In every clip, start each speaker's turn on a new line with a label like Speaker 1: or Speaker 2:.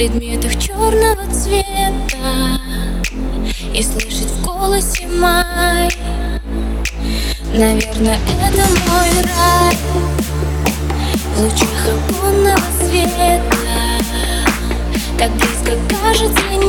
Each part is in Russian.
Speaker 1: предметах черного цвета И слышать в голосе май. Наверное, это мой рай В лучах лунного света. Так близко кажется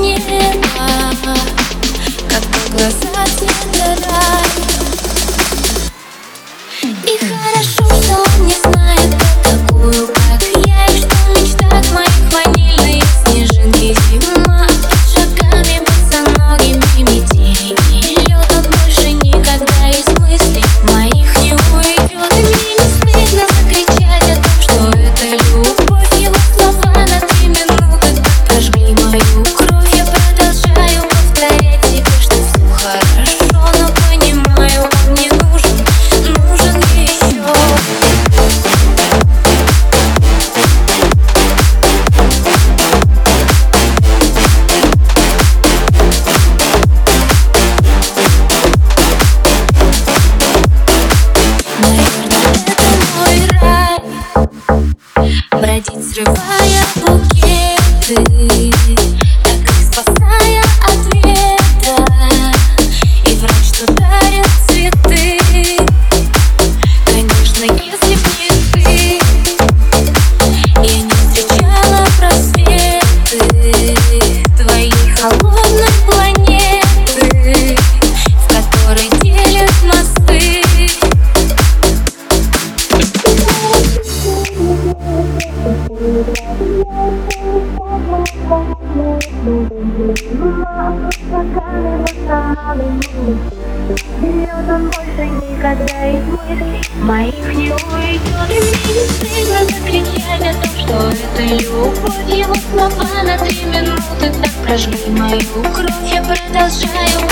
Speaker 1: мы стали И от он больше никогда из не уйдет Мне о том, что это любовь Его слова на три минуты так прожгли мою кровь Я продолжаю